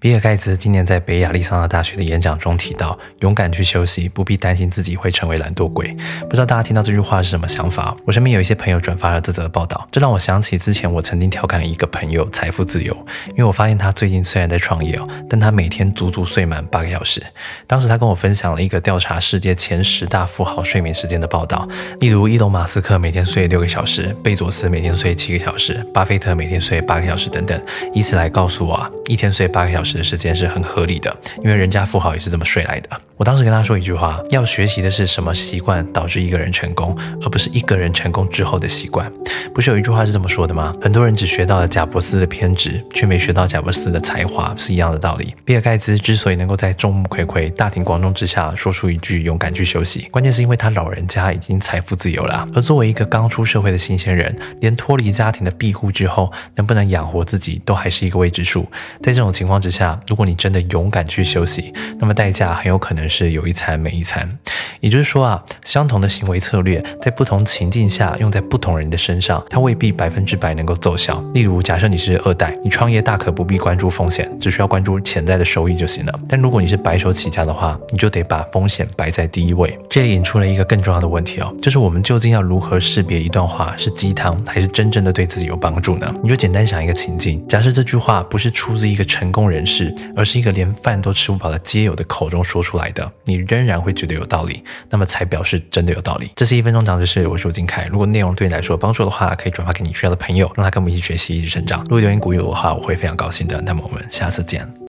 比尔盖茨今年在北亚利桑那大学的演讲中提到：“勇敢去休息，不必担心自己会成为懒惰鬼。”不知道大家听到这句话是什么想法？我身边有一些朋友转发了这则报道，这让我想起之前我曾经调侃一个朋友财富自由，因为我发现他最近虽然在创业哦，但他每天足足睡满八个小时。当时他跟我分享了一个调查世界前十大富豪睡眠时间的报道，例如伊隆马斯克每天睡六个小时，贝佐斯每天睡七个小时，巴菲特每天睡八个小时等等，以此来告诉我啊，一天睡八个小时的时间是很合理的，因为人家富豪也是这么睡来的。我当时跟他说一句话：要学习的是什么习惯导致一个人成功，而不是一个人成功之后的习惯。不是有一句话是这么说的吗？很多人只学到了贾伯斯的偏执，却没学到贾伯斯的才华，是一样的道理。比尔盖茨之所以能够在众目睽睽、大庭广众之下说出一句“勇敢去休息”，关键是因为他老人家已经财富自由了。而作为一个刚出社会的新鲜人，连脱离家庭的庇护之后，能不能养活自己都还是一个未知数。在这种情况之下，如果你真的勇敢去休息，那么代价很有可能是有一餐没一餐。也就是说啊，相同的行为策略在不同情境下用在不同人的身上，它未必百分之百能够奏效。例如，假设你是二代，你创业大可不必关注风险，只需要关注潜在的收益就行了。但如果你是白手起家的话，你就得把风险摆在第一位。这也引出了一个更重要的问题哦，就是我们究竟要如何识别一段话是鸡汤，还是真正的对自己有帮助呢？你就简单想一个情境，假设这句话不是出自一个成功人士，而是一个连饭都吃不饱的街友的口中说出来的，你仍然会觉得有道理。那么才表示真的有道理。这是一分钟长知识，我是吴金凯。如果内容对你来说有帮助的话，可以转发给你需要的朋友，让他跟我们一起学习，一起成长。如果留言鼓励我的话，我会非常高兴的。那么我们下次见。